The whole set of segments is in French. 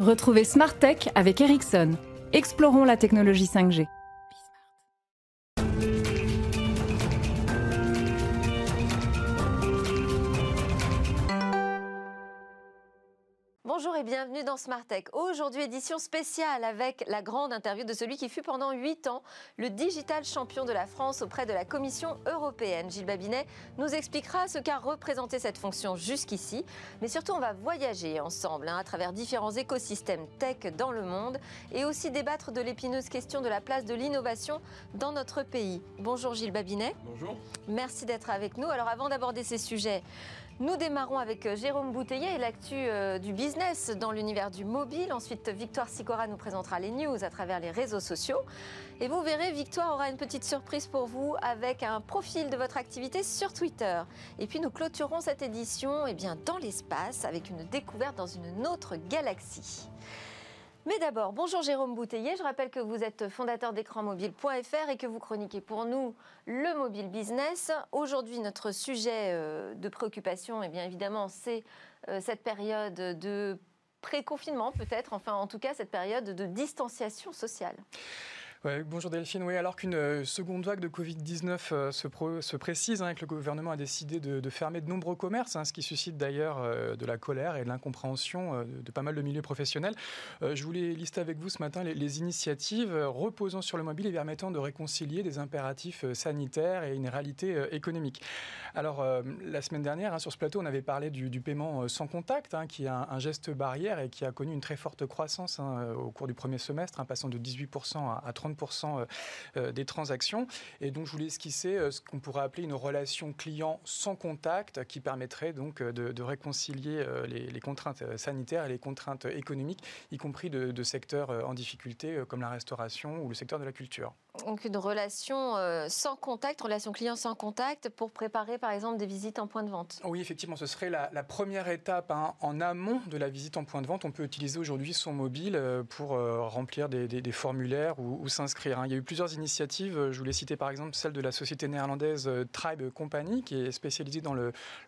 Retrouvez Smart Tech avec Ericsson. Explorons la technologie 5G. Bonjour et bienvenue dans Smart Tech. Aujourd'hui, édition spéciale avec la grande interview de celui qui fut pendant 8 ans le digital champion de la France auprès de la Commission européenne. Gilles Babinet nous expliquera ce qu'a représenté cette fonction jusqu'ici. Mais surtout, on va voyager ensemble hein, à travers différents écosystèmes tech dans le monde et aussi débattre de l'épineuse question de la place de l'innovation dans notre pays. Bonjour Gilles Babinet. Bonjour. Merci d'être avec nous. Alors avant d'aborder ces sujets, nous démarrons avec euh, Jérôme Bouteiller et l'actu euh, du business dans l'univers du mobile. Ensuite, Victoire Sicora nous présentera les news à travers les réseaux sociaux. Et vous verrez, Victoire aura une petite surprise pour vous avec un profil de votre activité sur Twitter. Et puis nous clôturons cette édition eh bien, dans l'espace avec une découverte dans une autre galaxie. Mais d'abord, bonjour Jérôme Bouteiller. Je rappelle que vous êtes fondateur d'écranmobile.fr et que vous chroniquez pour nous le mobile business. Aujourd'hui, notre sujet euh, de préoccupation, et eh bien évidemment, c'est euh, cette période de pré-confinement peut-être, enfin en tout cas cette période de distanciation sociale bonjour Delphine. Oui, alors qu'une euh, seconde vague de Covid-19 euh, se, précise, hein, que le gouvernement a décidé de, fermer de nombreux commerces, hein, ce qui suscite d'ailleurs euh, de la colère et de l'incompréhension de pas mal de milieux professionnels. je voulais lister avec vous ce matin les, initiatives reposant sur le mobile et permettant de réconcilier des impératifs sanitaires et une réalité économique. Alors, la semaine dernière, hein, sur ce plateau, on avait parlé du, paiement sans contact, qui est un, geste barrière et qui a connu une très forte croissance au cours du premier semestre, passant de 18% à 30% euh, euh, des transactions. Et donc, je voulais esquisser euh, ce qu'on pourrait appeler une relation client sans contact qui permettrait donc de, réconcilier les, contraintes sanitaires et les contraintes économiques, y compris de secteurs en difficulté comme la restauration ou le secteur de la culture. Donc une relation euh, sans contact, relation client sans contact pour préparer par exemple des visites en point de vente. Oui, effectivement, ce serait la, première étape hein, en amont de la visite en point de vente. On peut utiliser aujourd'hui son mobile euh, pour euh, remplir des, formulaires ou, s'inscrire. Hein. Il y a eu plusieurs initiatives. Je voulais citer par exemple celle de la société néerlandaise Tribe Company qui est spécialisée dans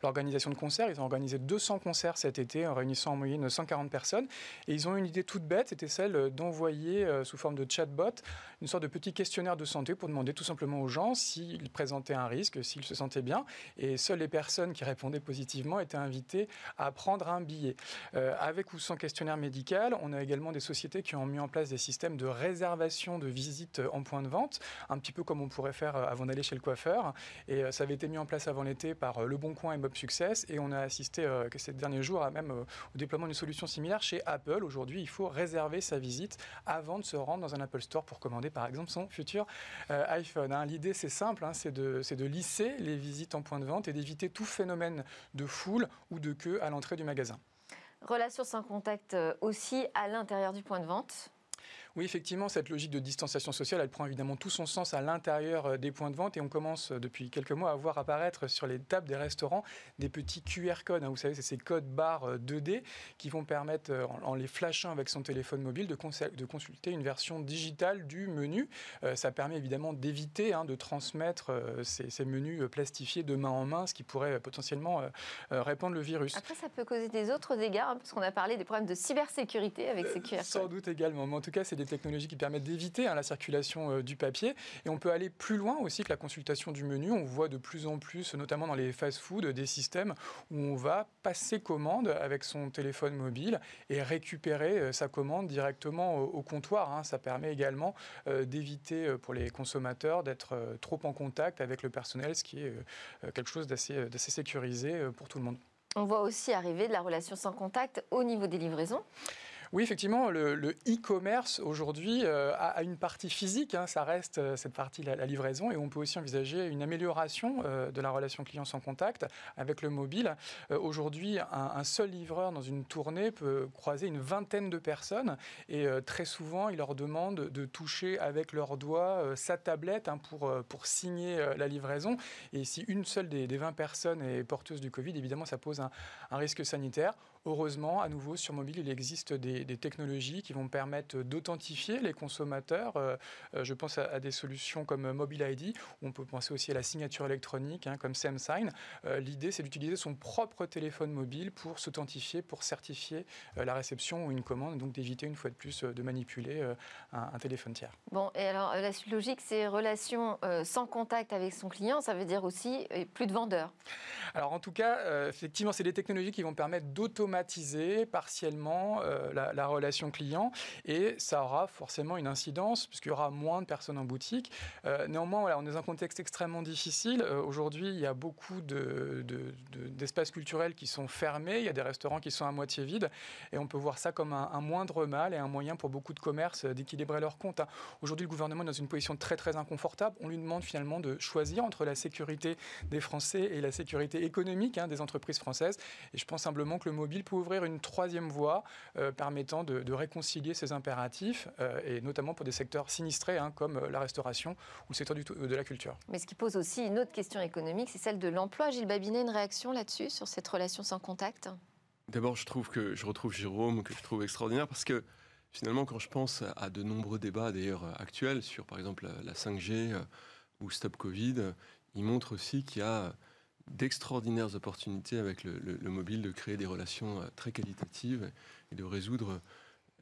l'organisation de concerts. Ils ont organisé 200 concerts cet été en réunissant en moyenne 140 personnes. Et ils ont une idée toute bête, c'était celle d'envoyer sous forme de chatbot une sorte de petit questionnaire de santé pour demander tout simplement aux gens s'ils présentaient un risque, s'ils se sentaient bien. Et seules les personnes qui répondaient positivement étaient invitées à prendre un billet. Euh, avec ou sans questionnaire médical, on a également des sociétés qui ont mis en place des systèmes de réservation de visites en point de vente, un petit peu comme on pourrait faire euh, avant d'aller chez le coiffeur. Et euh, ça avait été mis en place avant l'été par Le Bon Coin et Mob Success. Et on a assisté ces derniers jours à même au déploiement d'une solution similaire chez Apple. Aujourd'hui, il faut réserver sa visite avant de se rendre dans un Apple Store pour commander par exemple son futur euh, iPhone. Hein. L'idée, c'est simple, hein, c'est de, de lisser les visites en point de vente et d'éviter tout phénomène de foule ou de queue à l'entrée du magasin. Relation sans contact euh, aussi à l'intérieur du point de vente oui, effectivement, cette logique de distanciation sociale, elle prend évidemment tout son sens à l'intérieur euh, des points de vente et on commence euh, depuis quelques mois à voir apparaître sur les tables des restaurants des petits QR codes. Hein. Vous savez, c'est ces codes barres 2D euh, qui vont permettre, en les flashant avec son téléphone mobile, de, consulter une version digitale du menu. Ça permet évidemment d'éviter hein, de transmettre ces, menus plastifiés de main en main, ce qui pourrait potentiellement répandre le virus. Après, ça peut causer des autres dégâts, hein, parce qu'on a parlé des problèmes de cybersécurité avec ces QR codes. Sans doute également, mais en tout cas, c'est des technologies qui permettent d'éviter hein, la circulation euh, du papier. Et on peut aller plus loin aussi que la consultation du menu. On voit de plus en plus, notamment dans les fast-food, des systèmes où on va passer commande avec son téléphone mobile et récupérer euh, sa commande directement au, comptoir. Hein. Ça permet également euh, d'éviter pour les consommateurs d'être trop en contact avec le personnel, ce qui est quelque chose d'assez sécurisé pour tout le monde. On voit aussi arriver de la relation sans contact au niveau des livraisons. Oui, effectivement, le e-commerce aujourd'hui euh, a, une partie physique, hein, ça reste euh, cette partie, la, la, livraison, et on peut aussi envisager une amélioration euh, de la relation client sans contact avec le mobile. aujourd'hui, un, seul livreur dans une tournée peut croiser une vingtaine de personnes, et très souvent, il leur demande de toucher avec leurs doigts sa tablette hein, pour, pour signer la livraison. Et si une seule des, des, 20 personnes est porteuse du Covid, évidemment, ça pose un, un risque sanitaire. Heureusement, à nouveau, sur mobile, il existe des, technologies qui vont permettre d'authentifier les consommateurs. je pense à, des solutions comme Mobile ID, on peut penser aussi à la signature électronique, hein, comme SamSign. L'idée, c'est d'utiliser son propre téléphone mobile pour s'authentifier, pour certifier la réception ou une commande, donc d'éviter une fois de plus de manipuler un, téléphone tiers. Bon, et alors la suite logique, c'est relation sans contact avec son client, ça veut dire aussi plus de vendeurs. Alors en tout cas, euh, effectivement, c'est des technologies qui vont permettre d'automatiser partiellement euh, la, relation client et ça aura forcément une incidence puisqu'il y aura moins de personnes en boutique. Euh, néanmoins, voilà, on est dans un contexte extrêmement difficile. Aujourd'hui, il y a beaucoup d'espaces culturels qui sont fermés, il y a des restaurants qui sont à moitié vides et on peut voir ça comme un, moindre mal et un moyen pour beaucoup de commerces d'équilibrer leurs comptes. Hein. Aujourd'hui, le gouvernement est dans une position très très inconfortable. On lui demande finalement de choisir entre la sécurité des Français et la sécurité économique hein, des entreprises françaises. Et je pense simplement que le mobile peut ouvrir une troisième voie euh, permettant de, réconcilier ces impératifs, euh, et notamment pour des secteurs sinistrés hein, comme euh, la restauration ou le secteur du, de la culture. Mais ce qui pose aussi une autre question économique, c'est celle de l'emploi. Gilles Babinet, une réaction là-dessus, sur cette relation sans contact? D'abord, je trouve que je retrouve Jérôme, que je trouve extraordinaire, parce que finalement, quand je pense à de nombreux débats, d'ailleurs actuels, sur par exemple la 5G ou Stop Covid, il montre aussi qu'il y a d'extraordinaires opportunités avec le, mobile de créer des relations euh, très qualitatives et de résoudre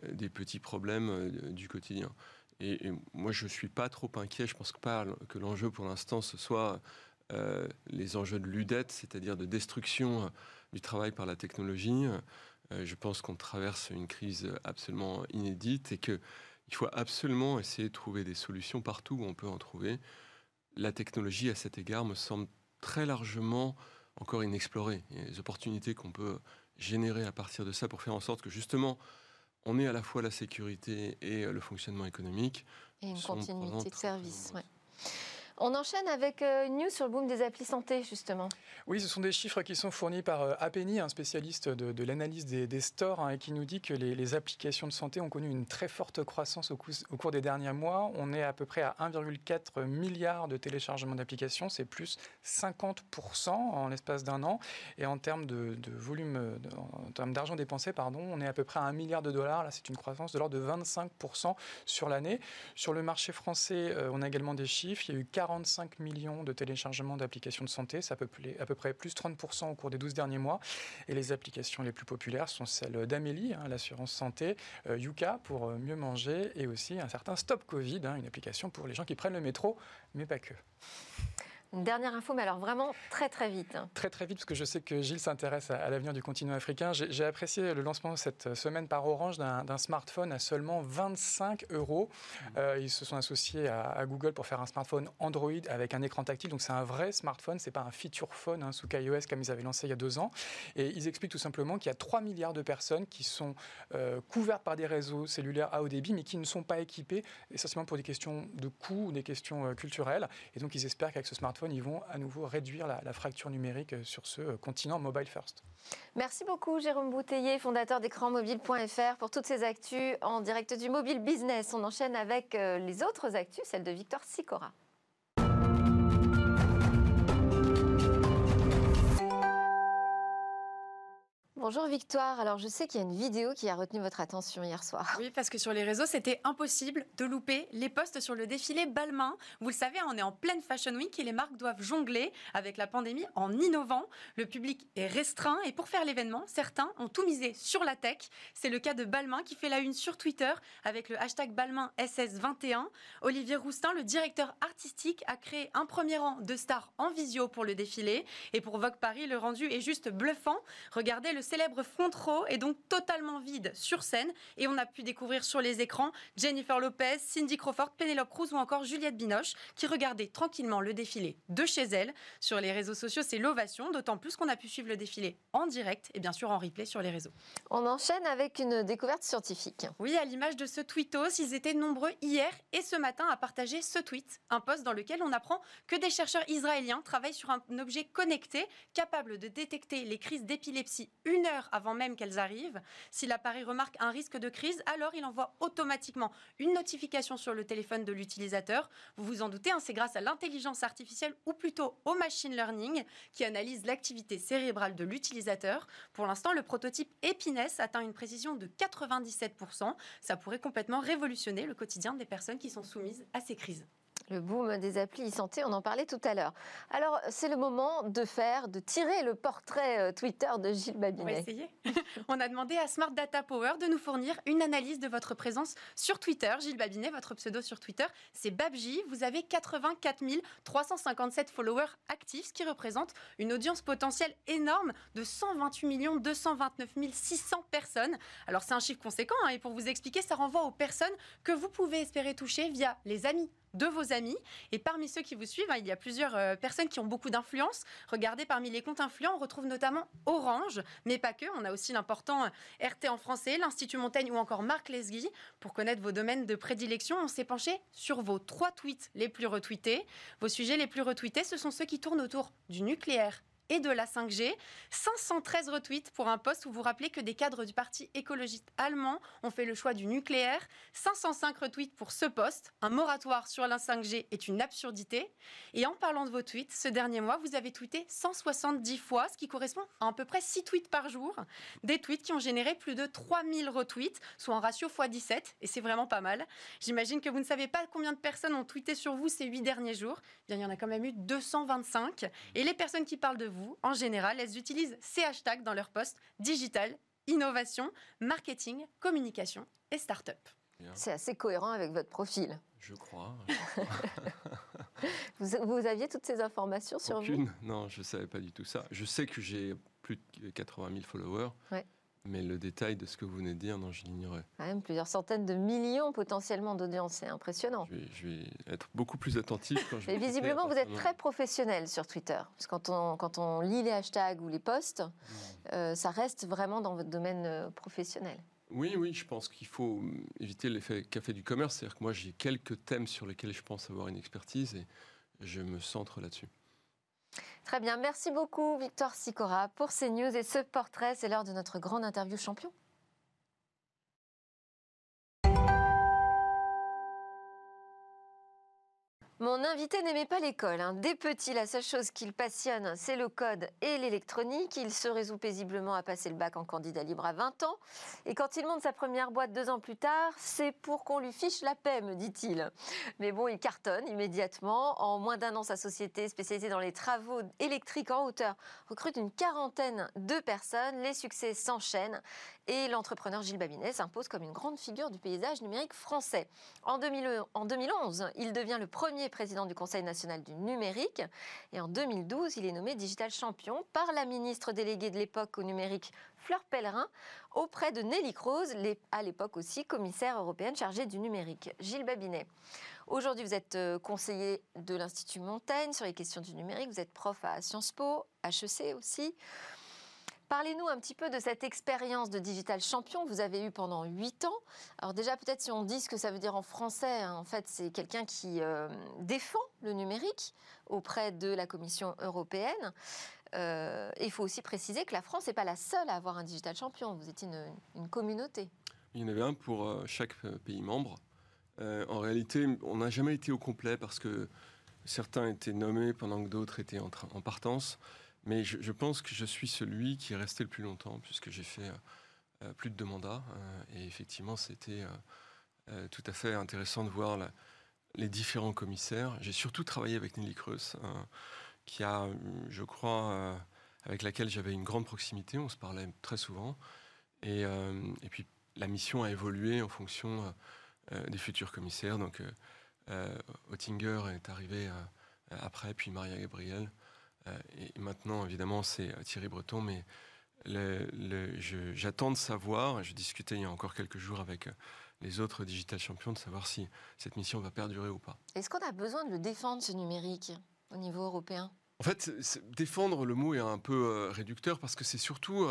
euh, des petits problèmes euh, du quotidien. Et, moi, je ne suis pas trop inquiet. Je pense pas que l'enjeu pour l'instant, ce soit les enjeux de ludette, c'est-à-dire de destruction du travail par la technologie. je pense qu'on traverse une crise absolument inédite et qu'il faut absolument essayer de trouver des solutions partout où on peut en trouver. La technologie, à cet égard, me semble très largement encore inexplorées. Il y a des opportunités qu'on peut générer à partir de ça pour faire en sorte que justement on ait à la fois la sécurité et le fonctionnement économique. Et une continuité de service. On enchaîne avec euh, news sur le boom des applis santé, justement. Oui, ce sont des chiffres qui sont fournis par euh, Apeni, un spécialiste de, l'analyse des, stores, hein, qui nous dit que les, applications de santé ont connu une très forte croissance au, cours des derniers mois. On est à peu près à 1,4 milliard de téléchargements d'applications, c'est plus 50% en l'espace d'un an. Et en termes termes d'argent dépensé, on est à peu près à 1 milliard de dollars. Là, c'est une croissance de l'ordre de 25% sur l'année. Sur le marché français, euh, on a également des chiffres. Il y a eu 40 45 millions de téléchargements d'applications de santé, peu, à peu près plus 30% au cours des 12 derniers mois. Et les applications les plus populaires sont celles d'Amélie, hein, l'assurance santé, euh, Yuka pour euh, mieux manger et aussi un certain Stop Covid, hein, une application pour les gens qui prennent le métro, mais pas que. Une dernière info, mais alors vraiment très très vite. Très très vite, parce que je sais que Gilles s'intéresse à, l'avenir du continent africain. J'ai apprécié le lancement cette semaine par Orange d'un smartphone à seulement 25 euros. Euh, ils se sont associés à, Google pour faire un smartphone Android avec un écran tactile. Donc c'est un vrai smartphone, c'est pas un feature phone hein, sous iOS comme ils avaient lancé il y a deux ans. Et ils expliquent tout simplement qu'il y a 3 milliards de personnes qui sont euh, couvertes par des réseaux cellulaires à haut débit, mais qui ne sont pas équipées, essentiellement pour des questions de coût ou des questions euh, culturelles. Et donc ils espèrent qu'avec ce smartphone, ils vont à nouveau réduire la, fracture numérique sur ce euh, continent mobile first. Merci beaucoup Jérôme Bouteiller, fondateur d'écranmobile.fr pour toutes ces actus en direct du mobile business. On enchaîne avec euh, les autres actus, celle de Victor Sicora. Bonjour Victoire. Alors je sais qu'il y a une vidéo qui a retenu votre attention hier soir. Oui, parce que sur les réseaux, c'était impossible de louper les posts sur le défilé Balmain. Vous le savez, on est en pleine Fashion Week et les marques doivent jongler avec la pandémie en innovant. Le public est restreint et pour faire l'événement, certains ont tout misé sur la tech. C'est le cas de Balmain qui fait la une sur Twitter avec le hashtag Balmain SS21. Olivier Roustin, le directeur artistique, a créé un premier rang de stars en visio pour le défilé. Et pour Vogue Paris, le rendu est juste bluffant. Regardez le célèbre front row est donc totalement vide sur scène et on a pu découvrir sur les écrans Jennifer Lopez, Cindy Crawford, Penelope Cruz ou encore Juliette Binoche qui regardaient tranquillement le défilé de chez elle. Sur les réseaux sociaux, c'est l'ovation, d'autant plus qu'on a pu suivre le défilé en direct et bien sûr en replay sur les réseaux. On enchaîne avec une découverte scientifique. Oui, à l'image de ce tweetos, ils étaient nombreux hier et ce matin à partager ce tweet, un post dans lequel on apprend que des chercheurs israéliens travaillent sur un objet connecté capable de détecter les crises d'épilepsie une une heure avant même qu'elles arrivent. Si l'appareil remarque un risque de crise, alors il envoie automatiquement une notification sur le téléphone de l'utilisateur. Vous vous en doutez, hein, c'est grâce à l'intelligence artificielle ou plutôt au machine learning qui analyse l'activité cérébrale de l'utilisateur. Pour l'instant, le prototype Epiness atteint une précision de 97%. Ça pourrait complètement révolutionner le quotidien des personnes qui sont soumises à ces crises. Le boom des applis e-santé, on en parlait tout à l'heure. Alors, c'est le moment de faire, de tirer le portrait euh, Twitter de Gilles Babinet. On a demandé à Smart Data Power de nous fournir une analyse de votre présence sur Twitter. Gilles Babinet, votre pseudo sur Twitter, c'est Babji. Vous avez 84 357 followers actifs, ce qui représente une audience potentielle énorme de 128 229 600 personnes. Alors, c'est un chiffre conséquent, hein, et pour vous expliquer, ça renvoie aux personnes que vous pouvez espérer toucher via les amis de vos amis. Et parmi ceux qui vous suivent, hein, il y a plusieurs euh, personnes qui ont beaucoup d'influence. Regardez, parmi les comptes influents, on retrouve notamment Orange, mais pas que. On a aussi l'important euh, RT en français, l'Institut Montaigne ou encore Marc Lesguy. Pour connaître vos domaines de prédilection, on s'est penché sur vos trois tweets les plus retweetés. Vos sujets les plus retweetés, ce sont ceux qui tournent autour du nucléaire, et de la 5G. 513 retweets pour un poste où vous rappelez que des cadres du parti écologiste allemand ont fait le choix du nucléaire. 505 retweets pour ce poste. Un moratoire sur la 5G est une absurdité. Et en parlant de vos tweets, ce dernier mois, vous avez tweeté 170 fois, ce qui correspond à à peu près 6 tweets par jour. Des tweets qui ont généré plus de 3000 retweets, soit un ratio x 17, et c'est vraiment pas mal. J'imagine que vous ne savez pas combien de personnes ont tweeté sur vous ces 8 derniers jours. Bien, il y en a quand même eu 225. Et les personnes qui parlent de vous, en général, elles utilisent ces hashtags dans leurs posts digital, innovation, marketing, communication et start-up. C'est assez cohérent avec votre profil. Je crois. vous, aviez toutes ces informations sur Aucune. vous Non, je ne savais pas du tout ça. Je sais que j'ai plus de 80 000 followers. Ouais. Mais le détail de ce que vous venez de dire, non, je l'ignorais. Quand même plusieurs centaines de millions potentiellement d'audience, c'est impressionnant. Je vais, être beaucoup plus attentif. Quand je Et visiblement, vous êtes très professionnel sur Twitter. Parce que quand on, quand on lit les hashtags ou les posts, euh, ça reste vraiment dans votre domaine euh, professionnel. Oui, oui, je pense qu'il faut éviter l'effet café du commerce. C'est-à-dire que moi, j'ai quelques thèmes sur lesquels je pense avoir une expertise et je me centre là-dessus. Très bien, merci beaucoup Victoire Sicora pour ces news et ce portrait. C'est l'heure de notre grande interview champion. Mon invité n'aimait pas l'école. Hein. Dès petit, la seule chose qu'il passionne, c'est le code et l'électronique. Il se résout paisiblement à passer le bac en candidat libre à 20 ans. Et quand il monte sa première boîte deux ans plus tard, c'est pour qu'on lui fiche la paix, me dit-il. Mais bon, il cartonne immédiatement. En moins d'un an, sa société spécialisée dans les travaux électriques en hauteur recrute une quarantaine de personnes. Les succès s'enchaînent et l'entrepreneur Gilles Babinet s'impose comme une grande figure du paysage numérique français. En, 2011, il devient le premier président du Conseil national du numérique et en 2012, il est nommé digital champion par la ministre déléguée de l'époque au numérique Fleur Pellerin auprès de Nelly Kroes, à l'époque aussi commissaire européenne chargée du numérique. Gilles Babinet. Aujourd'hui, vous êtes euh, conseiller de l'Institut Montaigne sur les questions du numérique. Vous êtes prof à Sciences Po, HEC aussi. Parlez-nous un petit peu de cette expérience de digital champion que vous avez eue pendant huit ans. Alors déjà, peut-être si on dit ce que ça veut dire en français, hein, en fait, c'est quelqu'un qui euh, défend le numérique auprès de la Commission européenne. Euh, il faut aussi préciser que la France n'est pas la seule à avoir un digital champion. Vous êtes une, communauté. Il y en avait un pour euh, chaque pays membre. en réalité, on n'a jamais été au complet parce que certains étaient nommés pendant que d'autres étaient en, en partance. Mais je, pense que je suis celui qui est resté le plus longtemps, puisque j'ai fait euh, euh, plus de deux mandats. Euh, et effectivement, c'était tout à fait intéressant de voir les différents commissaires. J'ai surtout travaillé avec Nelly Creus, qui a, je crois, avec laquelle j'avais une grande proximité. On se parlait très souvent. Et, et puis, la mission a évolué en fonction des futurs commissaires. Donc, Oettinger est arrivé après, puis Maria Gabriel. Euh, et maintenant, évidemment, c'est euh, Thierry Breton, mais j'attends de savoir, je discutais il y a encore quelques jours avec euh, les autres digital champions, de savoir si cette mission va perdurer ou pas. Est-ce qu'on a besoin de le défendre, ce numérique, au niveau européen? En fait, défendre, le mot est un peu réducteur parce que c'est surtout,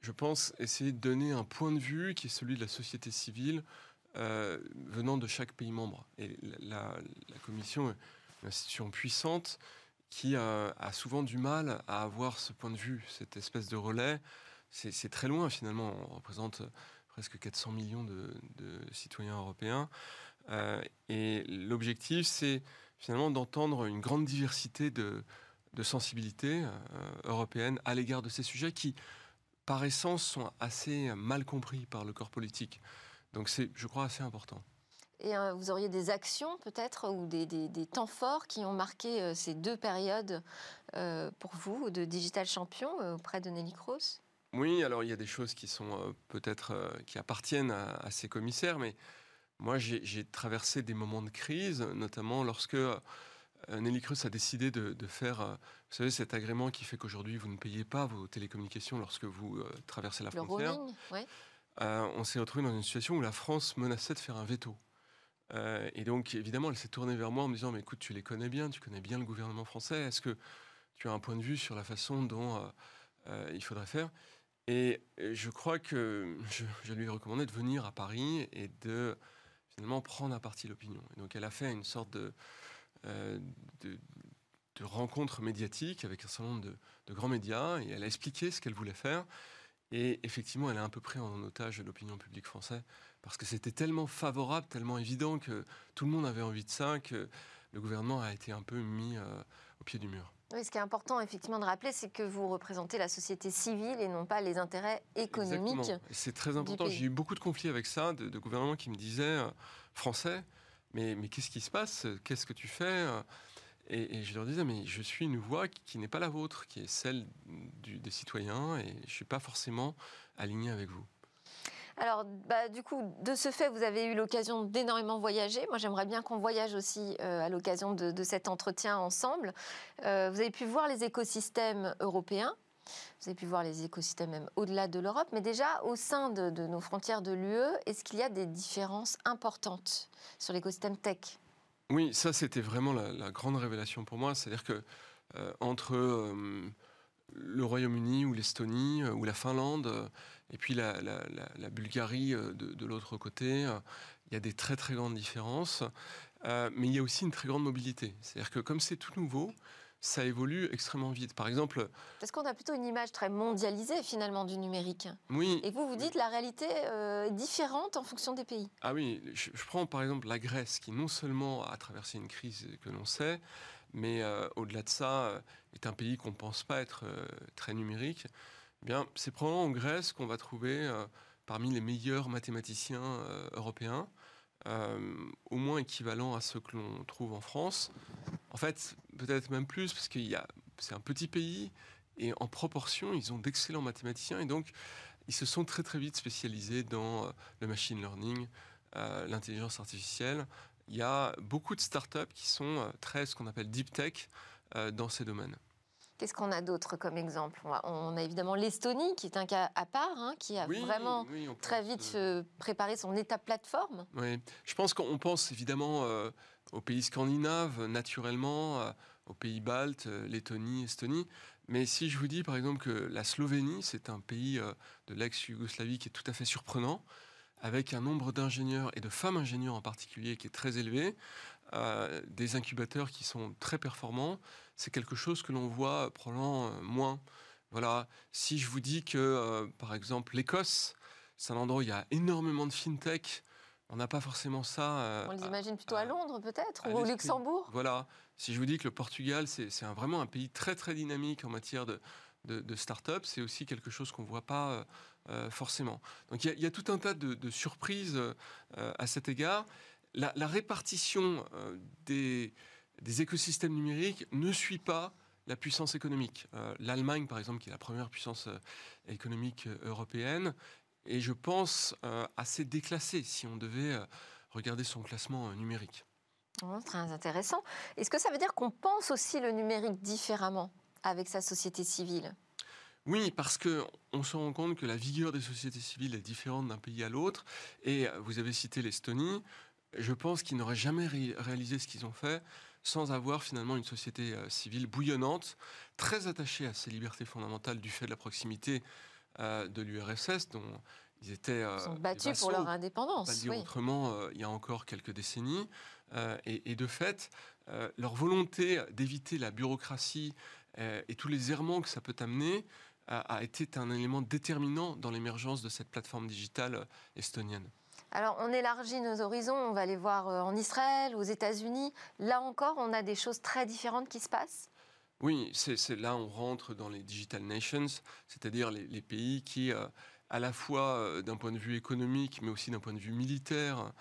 je pense, essayer de donner un point de vue qui est celui de la société civile venant de chaque pays membre. Et la, la Commission est une institution puissante qui a, souvent du mal à avoir ce point de vue, cette espèce de relais c'est très loin finalement. On représente presque 400 millions de, citoyens européens. et l'objectif, c'est finalement d'entendre une grande diversité de, de sensibilités européennes à l'égard de ces sujets qui, par essence, sont assez mal compris par le corps politique. Donc c'est, je crois, assez important. Et euh, vous auriez des actions peut-être ou des, temps forts qui ont marqué euh, ces deux périodes euh, pour vous de Digital Champion auprès de Nelly Cross Oui, alors il y a des choses qui sont peut-être qui appartiennent à, ces commissaires, mais moi j'ai traversé des moments de crise, notamment lorsque Nelly Cross a décidé de, faire, vous savez, cet agrément qui fait qu'aujourd'hui vous ne payez pas vos télécommunications lorsque vous traversez la frontière. on s'est retrouvé dans une situation où la France menaçait de faire un veto. Euh, et donc, évidemment, elle s'est tournée vers moi en me disant, mais écoute, tu les connais bien, tu connais bien le gouvernement français, est-ce que tu as un point de vue sur la façon dont euh, euh, il faudrait faire? Et, je crois que je, lui ai recommandé de venir à Paris et de finalement prendre à partie l'opinion. Et donc, elle a fait une sorte de, rencontre médiatique avec un certain nombre de, de grands médias et elle a expliqué ce qu'elle voulait faire. Et effectivement, elle a un peu pris en otage l'opinion publique française parce que c'était tellement favorable, tellement évident que tout le monde avait envie de ça, que le gouvernement a été un peu mis euh, au pied du mur. Oui, ce qui est important effectivement de rappeler, c'est que vous représentez la société civile et non pas les intérêts économiques. C'est très important. J'ai eu beaucoup de conflits avec ça, de, gouvernements qui me disaient euh, français, mais, mais qu'est-ce qui se passe? Qu'est-ce que tu fais? Et, je leur disais, mais je suis une voix qui, n'est pas la vôtre, qui est celle des citoyens, et je ne suis pas forcément aligné avec vous. Alors, bah, du coup, de ce fait, vous avez eu l'occasion d'énormément voyager. Moi, j'aimerais bien qu'on voyage aussi euh, à l'occasion de, cet entretien ensemble. Euh, vous avez pu voir les écosystèmes européens. Vous avez pu voir les écosystèmes même au-delà de l'Europe, mais déjà au sein de, nos frontières de l'UE, est-ce qu'il y a des différences importantes sur l'écosystème tech? Oui, ça c'était vraiment la, grande révélation pour moi. C'est-à-dire que euh, entre le Royaume-Uni ou l'Estonie ou la Finlande, et puis la, Bulgarie euh, de, l'autre côté, euh, il y a des très très grandes différences, euh, mais il y a aussi une très grande mobilité. C'est-à-dire que comme c'est tout nouveau, ça évolue extrêmement vite. Par exemple. Parce qu'on a plutôt une image très mondialisée finalement du numérique. Oui. Et vous, vous dites la réalité est différente en fonction des pays. Ah oui, je, prends par exemple la Grèce qui non seulement a traversé une crise que l'on sait, mais au-delà de ça est un pays qu'on ne pense pas être très numérique. Bien, c'est probablement en Grèce qu'on va trouver euh, parmi les meilleurs mathématiciens euh, européens, euh, au moins équivalent à ceux que l'on trouve en France. En fait, peut-être même plus, parce que c'est un petit pays et en proportion, ils ont d'excellents mathématiciens et donc ils se sont très très vite spécialisés dans le machine learning, l'intelligence artificielle. Il y a beaucoup de startups qui sont très ce qu'on appelle deep tech dans ces domaines. Qu'est-ce qu'on a d'autre comme exemple? On a, évidemment l'Estonie, qui est un cas à part, hein, qui a vraiment très vite euh, préparé son état plateforme. Oui, je pense qu'on pense évidemment euh, aux pays scandinaves, naturellement, euh, aux pays baltes, Lettonie, Estonie. Mais si je vous dis par exemple que la Slovénie, c'est un pays de l'ex-Yougoslavie qui est tout à fait surprenant, avec un nombre d'ingénieurs et de femmes ingénieurs en particulier qui est très élevé, des incubateurs qui sont très performants, c'est quelque chose que l'on voit probablement euh, moins. Voilà, si je vous dis que, euh, par exemple, l'Écosse, c'est un endroit où il y a énormément de fintech, on n'a pas forcément ça. Euh, on les imagine plutôt à, Londres, peut-être, ou au Luxembourg Voilà, si je vous dis que le Portugal, c'est vraiment un pays très, très dynamique en matière de, de, start-up, c'est aussi quelque chose qu'on ne voit pas forcément. Donc il y, a tout un tas de, surprises à cet égard. la répartition des des écosystèmes numériques ne suit pas la puissance économique. Euh, L'Allemagne, par exemple, qui est la première puissance euh, économique euh, européenne, est, je pense, assez déclassée si on devait regarder son classement numérique. Oh, très intéressant. Est-ce que ça veut dire qu'on pense aussi le numérique différemment avec sa société civile? Oui, parce que on se rend compte que la vigueur des sociétés civiles est différente d'un pays à l'autre. Et vous avez cité l'Estonie. Je pense qu'ils n'auraient jamais réalisé ce qu'ils ont fait sans avoir finalement une société euh, civile bouillonnante, très attachée à ses libertés fondamentales du fait de la proximité euh, de l'URSS, dont ils étaient euh, ils sont battus pour leur indépendance. Pas dire autrement, il y a encore quelques décennies, et, de fait, leur volonté d'éviter la bureaucratie et tous les errements que ça peut amener a, été un élément déterminant dans l'émergence de cette plateforme digitale estonienne. Alors, on élargit nos horizons, on va aller voir en Israël, aux États-Unis. Là encore, on a des choses très différentes qui se passent? Oui, c'est là on rentre dans les digital nations, c'est-à-dire les, pays qui, à la fois d'un point de vue économique, mais aussi d'un point de vue militaire,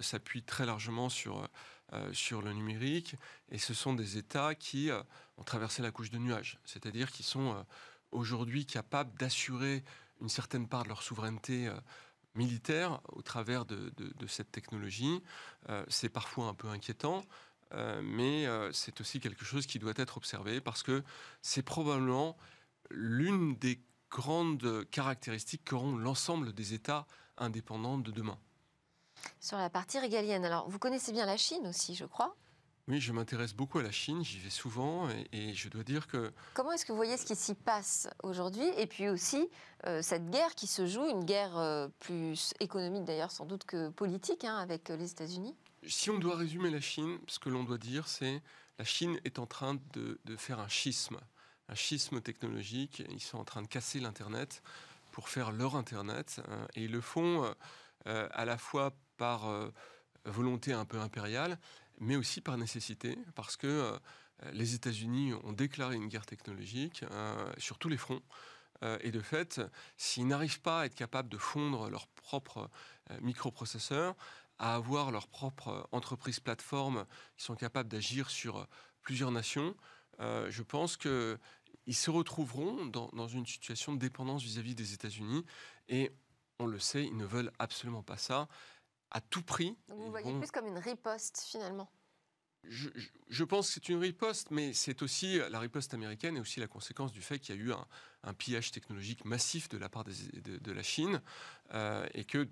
s'appuient très largement sur euh, sur le numérique. Et ce sont des États qui euh, ont traversé la couche de nuages, c'est-à-dire qui sont euh, aujourd'hui capables d'assurer une certaine part de leur souveraineté militaire au travers de, cette technologie. c'est parfois un peu inquiétant. mais c'est aussi quelque chose qui doit être observé parce que c'est probablement l'une des grandes caractéristiques qu'auront l'ensemble des États indépendants de demain. Sur la partie régalienne, alors vous connaissez bien la Chine aussi, je crois oui, je m'intéresse beaucoup à la Chine, j'y vais souvent et, je dois dire que... Comment est-ce que vous voyez ce qui s'y passe aujourd'hui et puis aussi euh, cette guerre qui se joue, une guerre euh, plus économique d'ailleurs sans doute que politique hein, avec euh, les États-Unis? Si on doit résumer la Chine, ce que l'on doit dire c'est la Chine est en train de, faire un schisme, un schisme technologique, ils sont en train de casser l'Internet pour faire leur Internet hein, et ils le font à la fois par volonté un peu impériale, mais aussi par nécessité, parce que euh, les États-Unis ont déclaré une guerre technologique euh, sur tous les fronts. et de fait, s'ils n'arrivent pas à être capables de fondre leurs propres microprocesseurs, à avoir leur propre entreprise plateforme qui sont capables d'agir sur plusieurs nations, je pense qu'ils se retrouveront dans, une situation de dépendance vis-à-vis des États-Unis. Et on le sait, ils ne veulent absolument pas ça à tout prix. vous voyez plus comme une riposte finalement je, pense que c'est une riposte, mais c'est aussi la riposte américaine et aussi la conséquence du fait qu'il y a eu un, pillage technologique massif de la part de, la Chine euh, et qu'ils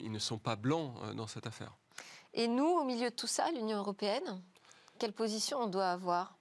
ne sont pas blancs euh, dans cette affaire. Et nous, au milieu de tout ça, l'Union européenne, quelle position on doit avoir?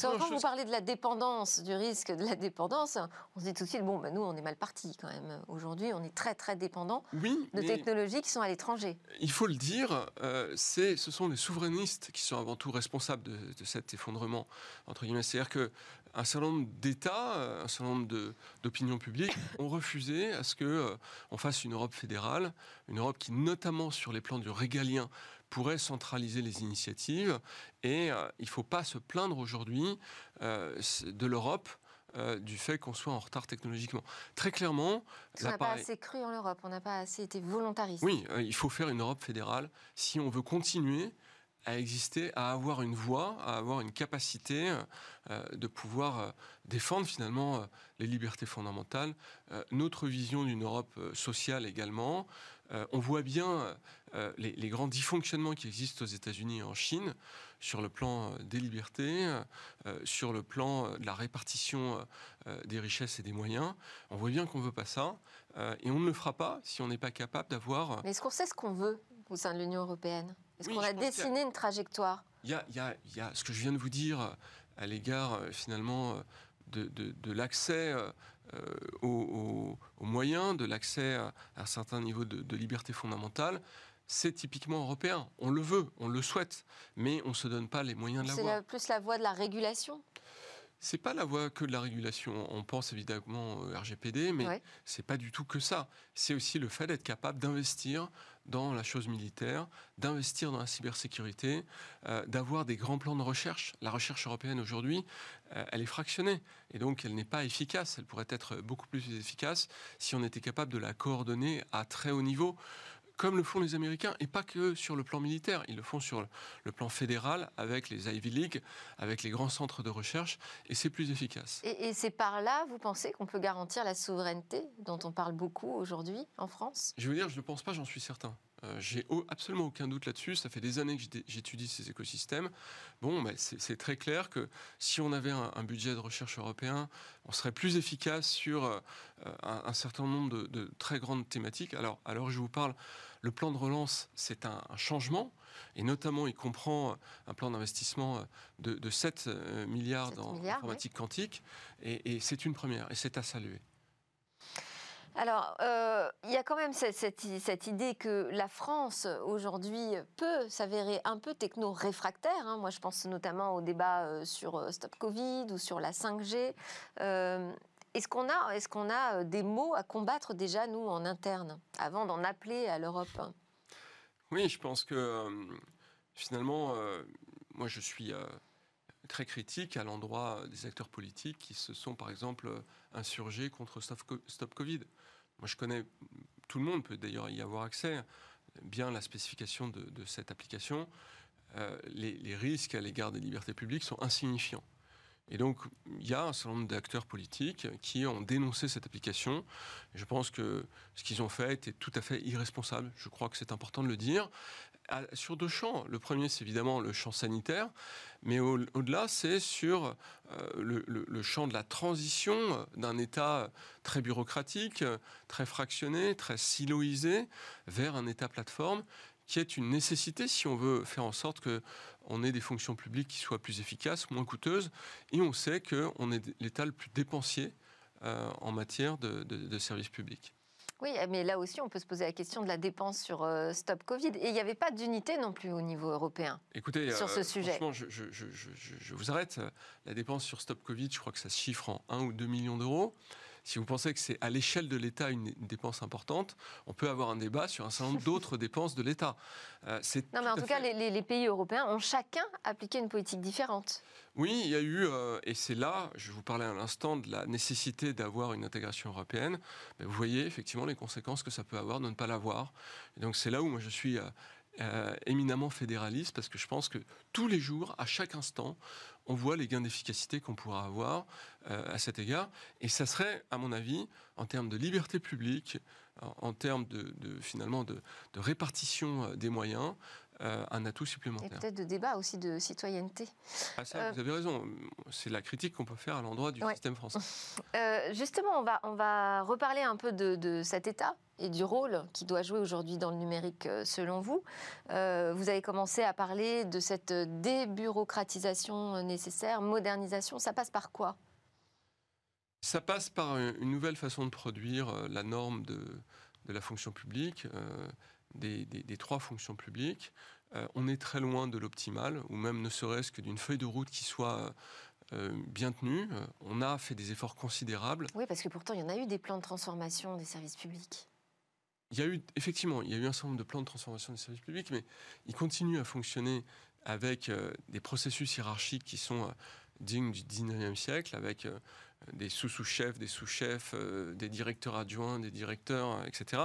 Quand vous parlez de la dépendance, du risque de la dépendance, on se dit tout de suite, bon, ben nous, on est mal parti quand même. Aujourd'hui, on est très, très dépendant de technologies qui sont à l'étranger. Il faut le dire, euh, ce sont les souverainistes qui sont avant tout responsables de, cet effondrement, entre guillemets. C'est-à-dire que un certain nombre d'États, un certain nombre d'opinions publiques ont refusé à ce qu'on euh, on fasse une Europe fédérale, une Europe qui, notamment sur les plans du régalien, pourrait centraliser les initiatives. Et euh, il ne faut pas se plaindre aujourd'hui euh, de l'Europe. Euh, du fait qu'on soit en retard technologiquement. Très clairement... On n'a pas assez cru en l'Europe, on n'a pas assez été volontariste. Oui, il faut faire une Europe fédérale si on veut continuer à exister, à avoir une voix, à avoir une capacité de pouvoir défendre finalement les libertés fondamentales, notre vision d'une Europe sociale également. On voit bien euh, les, grands dysfonctionnements qui existent aux États-Unis et en Chine sur le plan euh, des libertés, euh, sur le plan de la répartition des richesses et des moyens. On voit bien qu'on ne veut pas ça et on ne le fera pas si on n'est pas capable d'avoir... Mais est-ce qu'on sait ce qu'on veut au sein de l'Union européenne? Est-ce qu'on a dessiné une trajectoire? Il y a, ce que je viens de vous dire à l'égard finalement de, l'accès aux, moyens, de l'accès à un certain niveau de, liberté fondamentale c'est typiquement européen. On le veut, on le souhaite, mais on ne se donne pas les moyens de l'avoir. C'est plus la voie de la régulation c'est pas la voie que de la régulation. On pense évidemment au RGPD, mais ce c'est pas du tout que ça. C'est aussi le fait d'être capable d'investir dans la chose militaire, d'investir dans la cybersécurité, euh, d'avoir des grands plans de recherche. La recherche européenne aujourd'hui, euh, elle est fractionnée et donc elle n'est pas efficace. Elle pourrait être beaucoup plus efficace si on était capable de la coordonner à très haut niveau comme le font les Américains, et pas que sur le plan militaire, ils le font sur le plan fédéral, avec les Ivy League, avec les grands centres de recherche, et c'est plus efficace. Et, c'est par là, vous pensez, qu'on peut garantir la souveraineté dont on parle beaucoup aujourd'hui en France? Je veux dire, je ne pense pas, j'en suis certain. Euh, j'ai absolument aucun doute là-dessus. Ça fait des années que j'étudie ces écosystèmes. Bon, mais c'est très clair que si on avait un, budget de recherche européen, on serait plus efficace sur euh, un, certain nombre de, très grandes thématiques. Alors, alors je vous parle, le plan de relance, c'est un, changement. Et notamment, il comprend un plan d'investissement de, 7 euh, milliards dans l'informatique quantique. Et, et c'est une première, et c'est à saluer. Alors, euh, il y a quand même cette, idée que la France, aujourd'hui, peut s'avérer un peu techno-réfractaire. Hein. Moi, je pense notamment au débat euh, sur euh, Stop Covid ou sur la 5G. Est-ce qu'on a, est qu'on a des mots à combattre déjà, nous, en interne, avant d'en appeler à l'Europe? Oui, je pense que finalement, moi je suis très critique à l'endroit des acteurs politiques qui se sont, par exemple, insurgés contre Stop Covid. Moi, je connais, tout le monde peut d'ailleurs y avoir accès, bien la spécification de, cette application. Euh, les, risques à l'égard des libertés publiques sont insignifiants. Et donc, il y a un certain nombre d'acteurs politiques qui ont dénoncé cette application. Je pense que ce qu'ils ont fait était tout à fait irresponsable. Je crois que c'est important de le dire sur deux champs. Le premier, c'est évidemment le champ sanitaire, mais au-delà, c'est sur euh, le, champ de la transition d'un État très bureaucratique, très fractionné, très siloisé, vers un État plateforme qui est une nécessité si on veut faire en sorte qu'on ait des fonctions publiques qui soient plus efficaces, moins coûteuses, et on sait qu'on est l'État le plus dépensier euh, en matière de services publics. Oui, mais là aussi, on peut se poser la question de la dépense sur euh, Stop Covid. Et il n'y avait pas d'unité non plus au niveau européen Écoutez, sur ce euh, sujet. Franchement, je, je, vous arrête. La dépense sur Stop Covid, je crois que ça se chiffre en 1 ou 2 millions d'euros. Si vous pensez que c'est à l'échelle de l'État une, dépense importante, on peut avoir un débat sur un certain nombre d'autres dépenses de l'État. Euh, non, mais en tout, cas, les, pays européens ont chacun appliqué une politique différente. Oui, il y a eu, euh, et c'est là, je vous parlais à l'instant de la nécessité d'avoir une intégration européenne. vous voyez effectivement les conséquences que ça peut avoir de ne pas l'avoir. Et donc c'est là où moi je suis euh, éminemment fédéraliste parce que je pense que tous les jours, à chaque instant, on voit les gains d'efficacité qu'on pourra avoir euh, à cet égard. Et ça serait, à mon avis, en termes de liberté publique, en, termes de, finalement de, répartition euh, des moyens, euh, un atout supplémentaire. Et peut-être de débat aussi de citoyenneté. Ah ça, vous avez raison. C'est la critique qu'on peut faire à l'endroit du système français. justement, on va, on va reparler un peu de, cet État et du rôle qu'il doit jouer aujourd'hui dans le numérique selon vous. vous avez commencé à parler de cette débureaucratisation nécessaire, modernisation. Ça passe par quoi? Ça passe par une nouvelle façon de produire euh, la norme de, la fonction publique, euh, des, trois fonctions publiques. Euh, on est très loin de l'optimal, ou même ne serait-ce que d'une feuille de route qui soit bien tenue. On a fait des efforts considérables. Oui, parce que pourtant, il y en a eu des plans de transformation des services publics. Il y a eu, effectivement, il y a eu un certain nombre de plans de transformation des services publics, mais ils continuent à fonctionner avec des processus hiérarchiques qui sont dignes du 19e siècle, avec des sous-sous-chefs, des sous-chefs, euh, des directeurs adjoints, des directeurs, etc.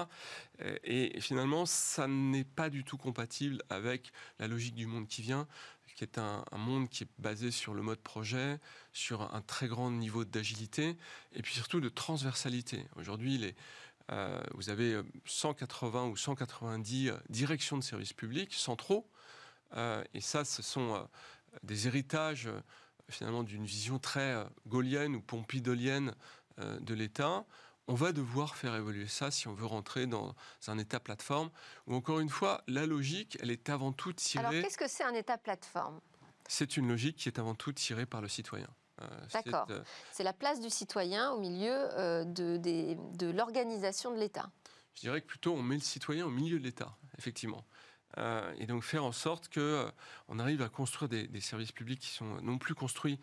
Et, finalement, ça n'est pas du tout compatible avec la logique du monde qui vient, qui est un, monde qui est basé sur le mode projet, sur un très grand niveau d'agilité, et puis surtout de transversalité. Aujourd'hui, euh, vous avez 180 ou 190 directions de services publics centraux, euh, et ça, ce sont des héritages finalement d'une vision très euh, gaulienne ou pompidolienne euh, de l'État. On va devoir faire évoluer ça si on veut rentrer dans un État plateforme où, encore une fois, la logique, elle est avant tout tirée. Alors, qu'est-ce que c'est un État plateforme? C'est une logique qui est avant tout tirée par le citoyen. Euh, D'accord. C'est la place du citoyen au milieu de, de l'organisation de l'État. Je dirais que plutôt on met le citoyen au milieu de l'État, effectivement. Euh, et donc faire en sorte que euh, on arrive à construire des, services publics qui sont non plus construits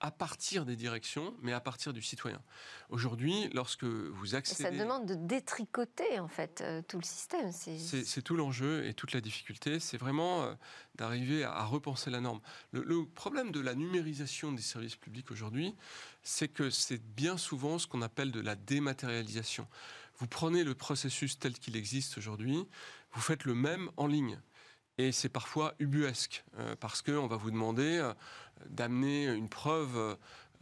à partir des directions, mais à partir du citoyen. Aujourd'hui, lorsque vous accédez... ça demande de détricoter, en fait, euh, tout le système. C'est tout l'enjeu et toute la difficulté. C'est vraiment d'arriver à, repenser la norme. Le, problème de la numérisation des services publics aujourd'hui, c'est que c'est bien souvent ce qu'on appelle de la dématérialisation. Vous prenez le processus tel qu'il existe aujourd'hui, vous faites le même en ligne. Et c'est parfois ubuesque, euh, parce qu'on va vous demander euh, d'amener une preuve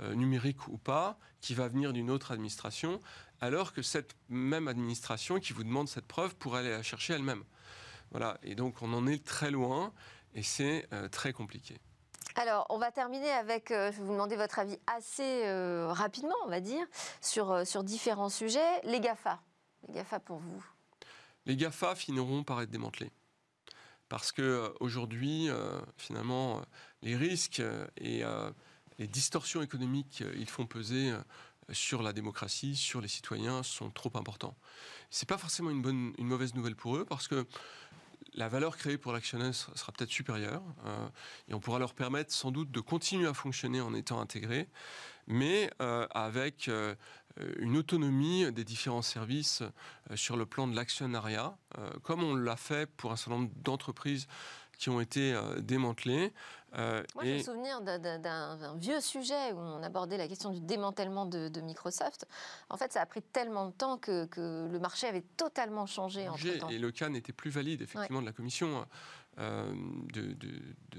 euh, numérique ou pas, qui va venir d'une autre administration, alors que cette même administration qui vous demande cette preuve pourrait aller la chercher elle-même. Voilà, et donc on en est très loin, et c'est très compliqué. Alors, on va terminer avec, je vais vous demander votre avis assez rapidement, on va dire, sur, sur différents sujets. Les GAFA. Les GAFA pour vous Les GAFA finiront par être démantelés. Parce que euh, aujourd'hui, euh, finalement, euh, les risques et les distorsions économiques qu'ils font peser sur la démocratie, sur les citoyens, sont trop importants. Ce n'est pas forcément une, bonne, une mauvaise nouvelle pour eux, parce que la valeur créée pour l'actionnaire sera peut-être supérieure, et on pourra leur permettre sans doute de continuer à fonctionner en étant intégrés, mais avec une autonomie des différents services sur le plan de l'actionnariat, comme on l'a fait pour un certain nombre d'entreprises qui ont été démantelées. Euh, Moi, j'ai le souvenir d'un vieux sujet où on abordait la question du démantèlement de, Microsoft. En fait, ça a pris tellement de temps que, le marché avait totalement changé. Entre Et le cas n'était plus valide, effectivement, de la commission euh, de,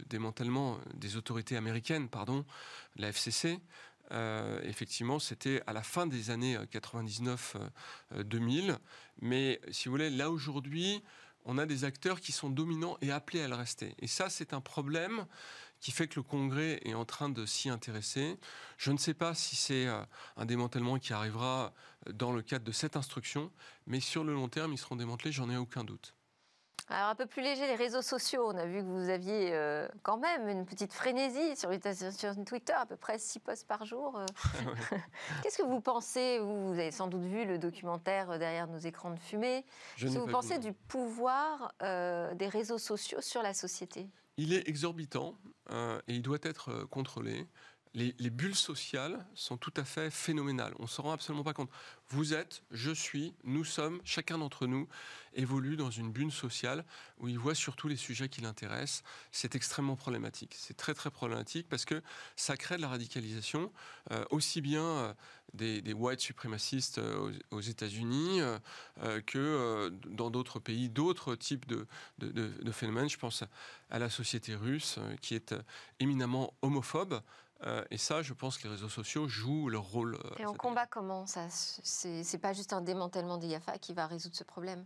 démantèlement des autorités américaines, pardon, la FCC. Euh, effectivement, c'était à la fin des années 99-2000. Mais si vous voulez, là aujourd'hui, on a des acteurs qui sont dominants et appelés à le rester. Et ça, c'est un problème qui fait que le Congrès est en train de s'y intéresser. Je ne sais pas si c'est euh, un démantèlement qui arrivera dans le cadre de cette instruction, mais sur le long terme, ils seront démantelés, j'en ai aucun doute. Alors un peu plus léger, les réseaux sociaux. On a vu que vous aviez euh, quand même une petite frénésie sur, Twitter, à peu près 6 posts par jour. Euh. Qu'est-ce que vous pensez vous, avez sans doute vu le documentaire derrière nos écrans de fumée. Qu'est-ce que vous pensez du pouvoir des réseaux sociaux sur la société? Il est exorbitant. Euh, et il doit être euh, contrôlé. Les, bulles sociales sont tout à fait phénoménales. On ne s'en rend absolument pas compte. Vous êtes, je suis, nous sommes, chacun d'entre nous évolue dans une bulle sociale où il voit surtout les sujets qui l'intéressent. C'est extrêmement problématique. C'est très très problématique parce que ça crée de la radicalisation, euh, aussi bien des, white suprémacistes euh, aux, États-Unis euh, euh, que dans d'autres pays, d'autres types de, phénomènes. Je pense à la société russe qui est éminemment homophobe. Et ça, je pense que les réseaux sociaux jouent leur rôle. et on combat comment ça C'est pas juste un démantèlement des GAFA qui va résoudre ce problème?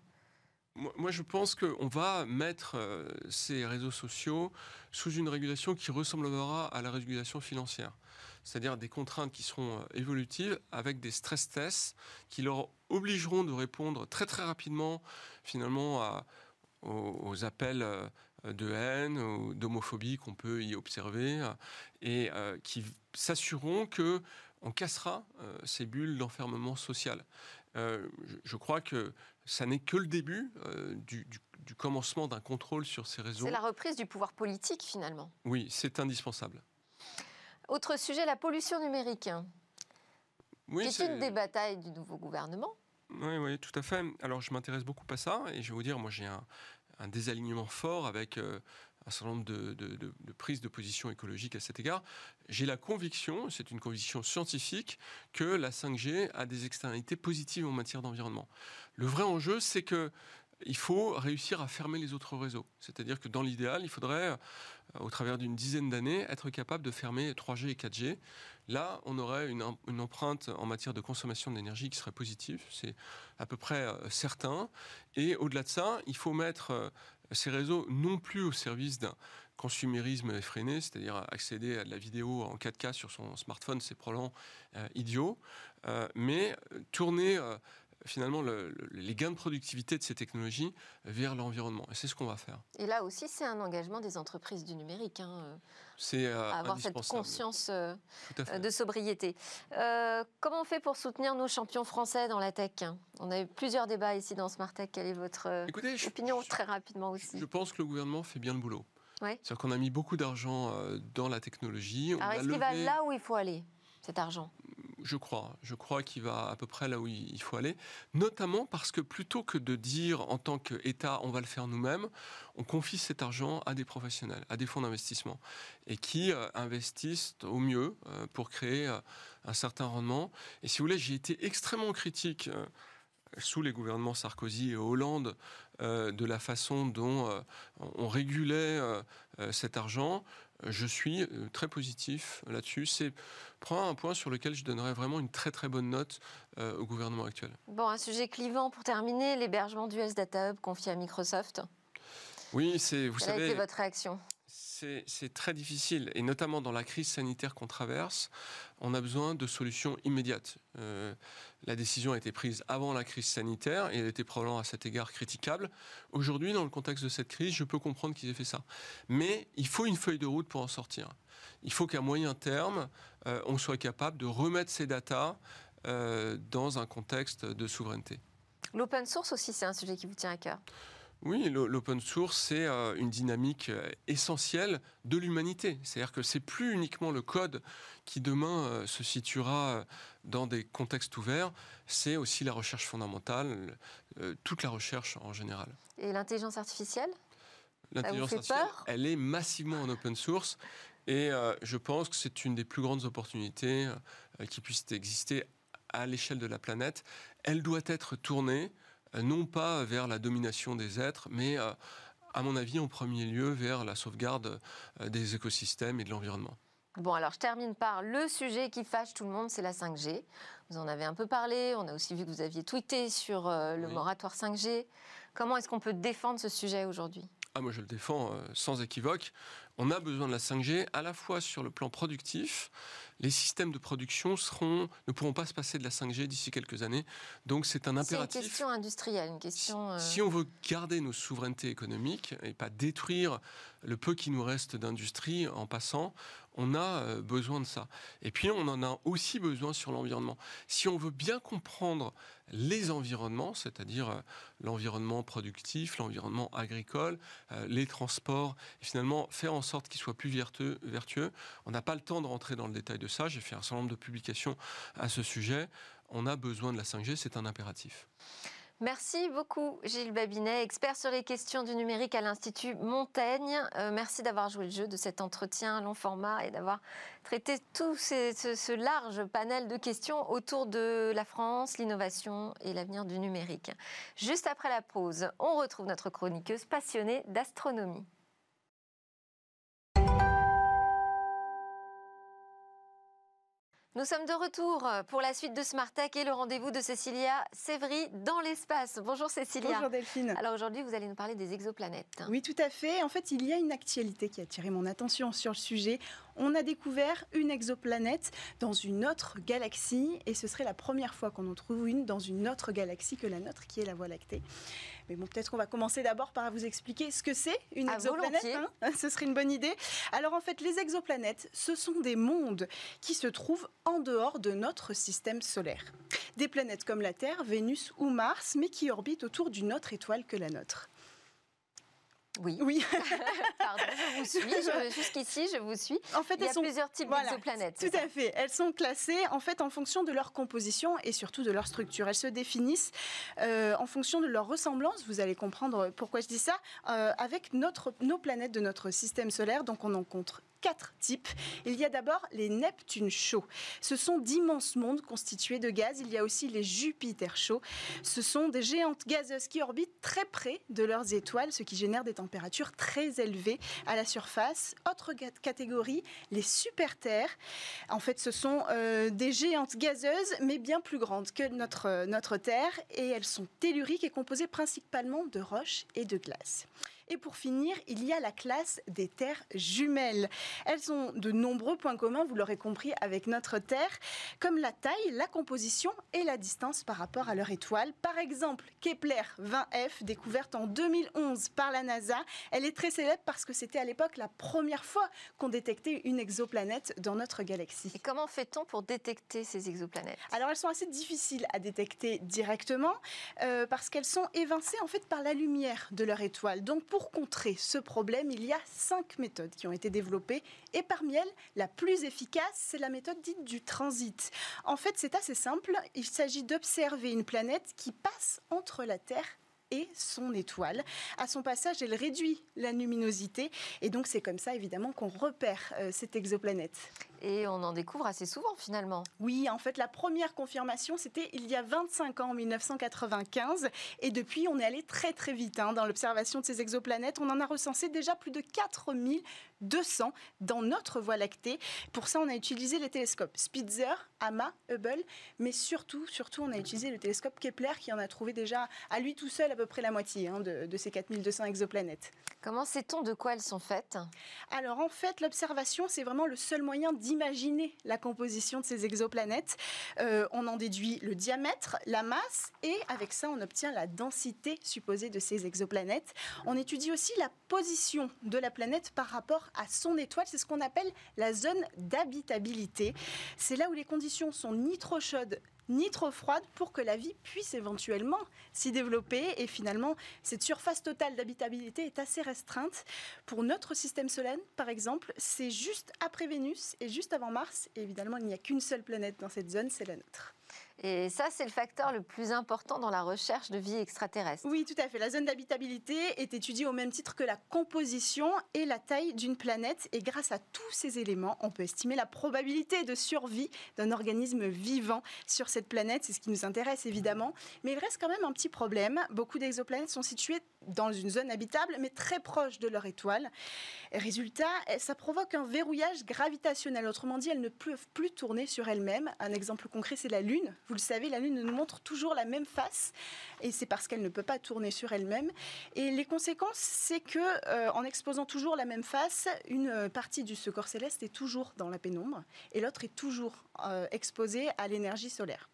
Moi, je pense qu'on va mettre ces réseaux sociaux sous une régulation qui ressemblera à la régulation financière c'est-à-dire des contraintes qui seront euh, évolutives avec des stress tests qui leur obligeront de répondre très très rapidement finalement aux, appels euh, de haine ou d'homophobie qu'on peut y observer et euh, qui s'assureront que on cassera ces bulles d'enfermement social. je, crois que ça n'est que le début du, du commencement d'un contrôle sur ces réseaux. C'est la reprise du pouvoir politique finalement. Oui, c'est indispensable. Autre sujet, la pollution numérique. Oui, c'est une des batailles du nouveau gouvernement. Oui, oui, tout à fait. Alors, je m'intéresse beaucoup à ça et je vais vous dire, moi, j'ai un, désalignement fort avec euh, un certain nombre de, prises de position écologiques à cet égard. J'ai la conviction, c'est une conviction scientifique, que la 5G a des externalités positives en matière d'environnement. Le vrai enjeu, c'est que il faut réussir à fermer les autres réseaux. C'est-à-dire que dans l'idéal, il faudrait au travers d'une dizaine d'années, être capable de fermer 3G et 4G. Là, on aurait une, empreinte en matière de consommation d'énergie qui serait positive, c'est à peu près euh, certain. Et au-delà de ça, il faut mettre euh, ces réseaux non plus au service d'un consumérisme effréné, c'est-à-dire accéder à de la vidéo en 4K sur son smartphone, c'est probablement euh, idiot, mais tourner finalement les gains de productivité de ces technologies vers l'environnement. Et c'est ce qu'on va faire. Et là aussi, c'est un engagement des entreprises du numérique. Hein, euh, c'est euh, avoir cette conscience euh, de sobriété. comment on fait pour soutenir nos champions français dans la tech On a eu plusieurs débats ici dans Smart Tech. Quelle est votre opinion très rapidement aussi? Je pense que le gouvernement fait bien le boulot. C'est-à-dire qu'on a mis beaucoup d'argent dans la technologie. Alors est-ce qu'il va là où il faut aller, cet argent? Je crois. Je crois qu'il va à peu près là où il faut aller, notamment parce que plutôt que de dire en tant qu'État, on va le faire nous-mêmes, on confie cet argent à des professionnels, à des fonds d'investissement, et qui euh, investissent au mieux euh, pour créer euh, un certain rendement. Et si vous voulez, j'ai été extrêmement critique sous les gouvernements Sarkozy et Hollande de la façon dont on régulait cet argent je suis euh, très positif là-dessus. C'est un point sur lequel je donnerais vraiment une très très bonne note euh, au gouvernement actuel. Bon, un sujet clivant pour terminer, l'hébergement du S Data Hub confié à Microsoft. Oui, c'est vous Quelle savez. a été votre réaction? c'est très difficile, et notamment dans la crise sanitaire qu'on traverse, on a besoin de solutions immédiates. Euh, la décision a été prise avant la crise sanitaire et elle était probablement à cet égard critiquable. Aujourd'hui, dans le contexte de cette crise, je peux comprendre qu'ils aient fait ça. Mais il faut une feuille de route pour en sortir. Il faut qu'à moyen terme, euh, on soit capable de remettre ces datas euh, dans un contexte de souveraineté. L'open source aussi, c'est un sujet qui vous tient à cœur? Oui, l'open source, c'est euh, une dynamique euh, essentielle de l'humanité. C'est-à-dire que c'est plus uniquement le code qui demain euh, se situera dans des contextes ouverts, c'est aussi la recherche fondamentale, toute la recherche en général. Et l'intelligence artificielle? L'intelligence artificielle, elle est massivement en open source et je pense que c'est une des plus grandes opportunités qui puissent exister à l'échelle de la planète. Elle doit être tournée non pas vers la domination des êtres, mais euh, à mon avis, en premier lieu, vers la sauvegarde euh, des écosystèmes et de l'environnement. Bon, alors je termine par le sujet qui fâche tout le monde, c'est la 5G. Vous en avez un peu parlé, on a aussi vu que vous aviez tweeté sur le moratoire 5G. Comment est-ce qu'on peut défendre ce sujet aujourd'hui? Ah, Moi, je le défends sans équivoque. On a besoin de la 5G à la fois sur le plan productif, les systèmes de production seront, ne pourront pas se passer de la 5G d'ici quelques années. Donc c'est un impératif. C'est une question industrielle, une question. Euh, si, on veut garder nos souverainetés économiques et pas détruire le peu qui nous reste d'industrie en passant, on a euh, besoin de ça. Et puis on en a aussi besoin sur l'environnement. Si on veut bien comprendre les environnements, c'est-à-dire euh, l'environnement productif, l'environnement agricole, les transports, et finalement faire en sorte qu'ils soient plus vertueux on n'a pas le temps de rentrer dans le détail de ça. J'ai fait un certain nombre de publications à ce sujet. On a besoin de la 5G, c'est un impératif. Merci beaucoup Gilles Babinet, expert sur les questions du numérique à l'Institut Montaigne. Euh, merci d'avoir joué le jeu de cet entretien long format et d'avoir traité tout ce, large panel de questions autour de la France, l'innovation et l'avenir du numérique. Juste après la pause, on retrouve notre chroniqueuse passionnée d'astronomie. Nous sommes de retour pour la suite de Smart Tech et le rendez-vous de Cécilia Sévry dans l'espace. Bonjour Cécilia. Bonjour Delphine. Alors aujourd'hui, vous allez nous parler des exoplanètes. Oui, tout à fait. En fait, il y a une actualité qui a attiré mon attention sur le sujet. On a découvert une exoplanète dans une autre galaxie et ce serait la première fois qu'on en trouve une dans une autre galaxie que la nôtre, qui est la Voie lactée. Mais bon, peut-être qu'on va commencer d'abord par vous expliquer ce que c'est une exoplanète. Hein. ce serait une bonne idée. Alors en fait, les exoplanètes, ce sont des mondes qui se trouvent en dehors de notre système solaire. Des planètes comme la Terre, Vénus ou Mars, mais qui orbitent autour d'une autre étoile que la nôtre. Oui. Oui. Pardon, vous suis. Jusqu'ici, je vous suis. En fait, il y a plusieurs types d'exoplanètes. Tout à fait. Elles sont classées en fait en fonction de leur composition et surtout de leur structure. Elles se définissent euh, en fonction de leur ressemblance. Vous allez comprendre pourquoi je dis ça. Euh, avec notre, nos planètes de notre système solaire, donc on en compte quatre types. Il y a d'abord les Neptunes chauds. Ce sont d'immenses mondes constitués de gaz. Il y a aussi les Jupiter chauds. Ce sont des géantes gazeuses qui orbitent très près de leurs étoiles, ce qui génère des températures très élevées à la surface. Autre catégorie, les super-terres. En fait, ce sont euh, des géantes gazeuses, mais bien plus grandes que notre, notre Terre. Et elles sont telluriques et composées principalement de roches et de glace. Et pour finir, il y a la classe des terres jumelles. Elles ont de nombreux points communs, vous l'aurez compris, avec notre Terre, comme la taille, la composition et la distance par rapport à leur étoile. Par exemple, Kepler 20F, découverte en 2011 par la NASA, elle est très célèbre parce que c'était à l'époque la première fois qu'on détectait une exoplanète dans notre galaxie. Et comment fait-on pour détecter ces exoplanètes? Alors elles sont assez difficiles à détecter directement euh, parce qu'elles sont évincées en fait par la lumière de leur étoile. Donc pour contrer ce problème, il y a cinq méthodes qui ont été développées et parmi elles, la plus efficace, c'est la méthode dite du transit. En fait, c'est assez simple. Il s'agit d'observer une planète qui passe entre la Terre et son étoile. À son passage, elle réduit la luminosité et donc c'est comme ça évidemment qu'on repère euh, cette exoplanète. Et on en découvre assez souvent finalement. Oui, en fait, la première confirmation, c'était il y a 25 ans, en 1995. Et depuis, on est allé très très vite hein, dans l'observation de ces exoplanètes. On en a recensé déjà plus de 4200 dans notre Voie lactée. Pour ça, on a utilisé les télescopes Spitzer, AMA, Hubble, mais surtout, surtout, on a utilisé le télescope Kepler qui en a trouvé déjà à lui tout seul à peu près la moitié hein, de, de ces 4200 exoplanètes. Comment sait-on de quoi elles sont faites? Alors en fait, l'observation, c'est vraiment le seul moyen d'imaginer la composition de ces exoplanètes. Euh, on en déduit le diamètre, la masse, et avec ça, on obtient la densité supposée de ces exoplanètes. On étudie aussi la position de la planète par rapport à son étoile. C'est ce qu'on appelle la zone d'habitabilité. C'est là où les conditions sont ni trop chaudes ni trop froide pour que la vie puisse éventuellement s'y développer. Et finalement, cette surface totale d'habitabilité est assez restreinte. Pour notre système solaire, par exemple, c'est juste après Vénus et juste avant Mars. Et évidemment, il n'y a qu'une seule planète dans cette zone, c'est la nôtre. Et ça, c'est le facteur le plus important dans la recherche de vie extraterrestre. Oui, tout à fait. La zone d'habitabilité est étudiée au même titre que la composition et la taille d'une planète. Et grâce à tous ces éléments, on peut estimer la probabilité de survie d'un organisme vivant sur cette planète. C'est ce qui nous intéresse évidemment. Mais il reste quand même un petit problème. Beaucoup d'exoplanètes sont situées dans une zone habitable, mais très proche de leur étoile. Résultat, ça provoque un verrouillage gravitationnel. Autrement dit, elles ne peuvent plus tourner sur elles-mêmes. Un exemple concret, c'est la Lune. Vous le savez, la Lune nous montre toujours la même face, et c'est parce qu'elle ne peut pas tourner sur elle-même. Et les conséquences, c'est que euh, en exposant toujours la même face, une partie du ce corps céleste est toujours dans la pénombre, et l'autre est toujours euh, exposée à l'énergie solaire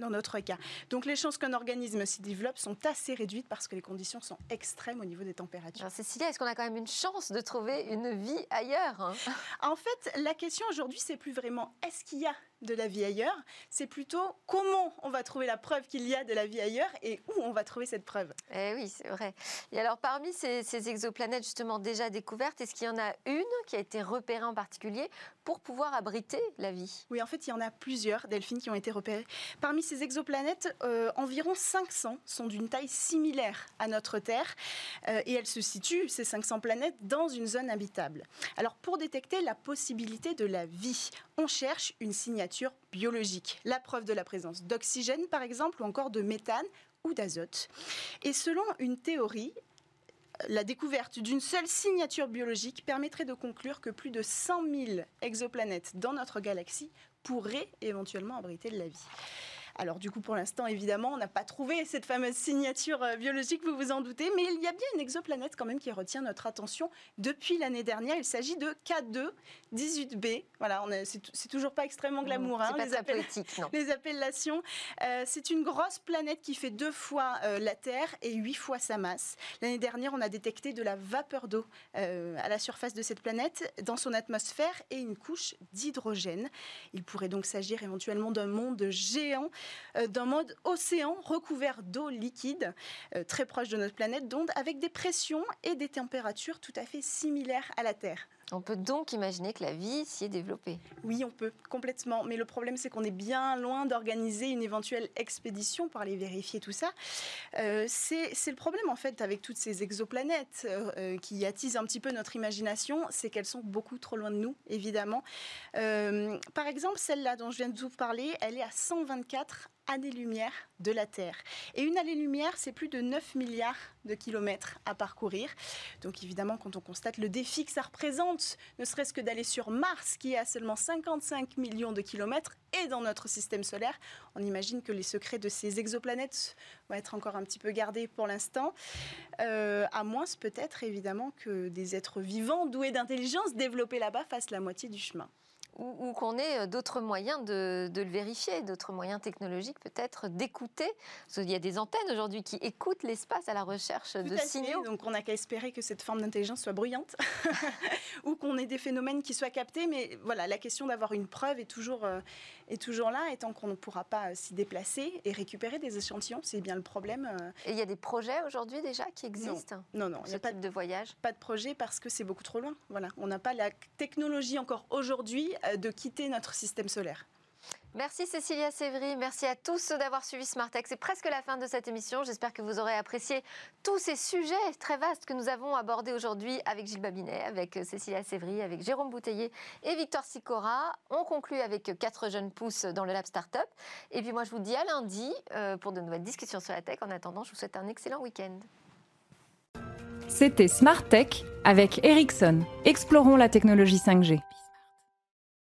dans notre cas. Donc les chances qu'un organisme s'y développe sont assez réduites parce que les conditions sont extrêmes au niveau des températures. Alors Cécilia, est-ce qu'on a quand même une chance de trouver une vie ailleurs hein? En fait, la question aujourd'hui, c'est plus vraiment est-ce qu'il y a de la vie ailleurs, c'est plutôt comment on va trouver la preuve qu'il y a de la vie ailleurs et où on va trouver cette preuve. Eh oui, c'est vrai. Et alors, parmi ces, ces exoplanètes justement déjà découvertes, est-ce qu'il y en a une qui a été repérée en particulier pour pouvoir abriter la vie? Oui, en fait, il y en a plusieurs, Delphine, qui ont été repérées. Parmi ces exoplanètes, euh, environ 500 sont d'une taille similaire à notre Terre euh, et elles se situent, ces 500 planètes, dans une zone habitable. Alors, pour détecter la possibilité de la vie, on cherche une signature biologique, la preuve de la présence d'oxygène par exemple, ou encore de méthane ou d'azote. Et selon une théorie, la découverte d'une seule signature biologique permettrait de conclure que plus de 100 000 exoplanètes dans notre galaxie pourraient éventuellement abriter de la vie. Alors du coup, pour l'instant, évidemment, on n'a pas trouvé cette fameuse signature euh, biologique, vous vous en doutez, mais il y a bien une exoplanète quand même qui retient notre attention depuis l'année dernière. Il s'agit de K2 18b. Voilà, c'est toujours pas extrêmement glamour, hein, les, les, appellations. Euh, c'est une grosse planète qui fait deux fois euh, la Terre et huit fois sa masse. L'année dernière, on a détecté de la vapeur d'eau à la surface de cette planète, dans son atmosphère et une couche d'hydrogène. Il pourrait donc s'agir éventuellement d'un monde géant d'un mode océan recouvert d'eau liquide, euh, très proche de notre planète, donc avec des pressions et des températures tout à fait similaires à la Terre. On peut donc imaginer que la vie s'y est développée. Oui, on peut, complètement. Mais le problème, c'est qu'on est bien loin d'organiser une éventuelle expédition pour aller vérifier tout ça. Euh, c'est le problème, en fait, avec toutes ces exoplanètes euh, qui attisent un petit peu notre imagination, c'est qu'elles sont beaucoup trop loin de nous, évidemment. Euh, par exemple, celle-là dont je viens de vous parler, elle est à 124 années-lumière de la Terre. Et une année-lumière, c'est plus de 9 milliards de kilomètres à parcourir. Donc évidemment, quand on constate le défi que ça représente, ne serait-ce que d'aller sur Mars, qui est à seulement 55 millions de kilomètres, et dans notre système solaire, on imagine que les secrets de ces exoplanètes vont être encore un petit peu gardés pour l'instant, euh, à moins peut-être évidemment que des êtres vivants doués d'intelligence développés là-bas fassent la moitié du chemin ou, qu'on ait euh, d'autres moyens de, le vérifier, d'autres moyens technologiques peut-être d'écouter. Qu'il y a des antennes aujourd'hui qui écoutent l'espace à la recherche de signaux. Donc on n'a qu'à espérer que cette forme d'intelligence soit bruyante ou qu'on ait des phénomènes qui soient captés. Mais voilà, la question d'avoir une preuve est toujours, euh, est toujours là. Et tant qu'on ne pourra pas euh, s'y déplacer et récupérer des échantillons, c'est bien le problème. Et il y a des projets aujourd'hui déjà qui existent Non, non, il n'y a pas de voyage? Pas de projet parce que c'est beaucoup trop loin. Voilà, on n'a pas la technologie encore aujourd'hui de quitter notre système solaire. Merci Cécilia Sévry, merci à tous d'avoir suivi Smartech. C'est presque la fin de cette émission. J'espère que vous aurez apprécié tous ces sujets très vastes que nous avons abordés aujourd'hui avec Gilles Babinet, avec Cécilia Sévry, avec Jérôme Bouteiller et Victor Sicora. On conclut avec quatre jeunes pousses dans le Lab Startup. Et puis moi, je vous dis à lundi euh, pour de nouvelles discussions sur la tech. En attendant, je vous souhaite un excellent week-end. C'était Smartech avec Ericsson. Explorons la technologie 5G.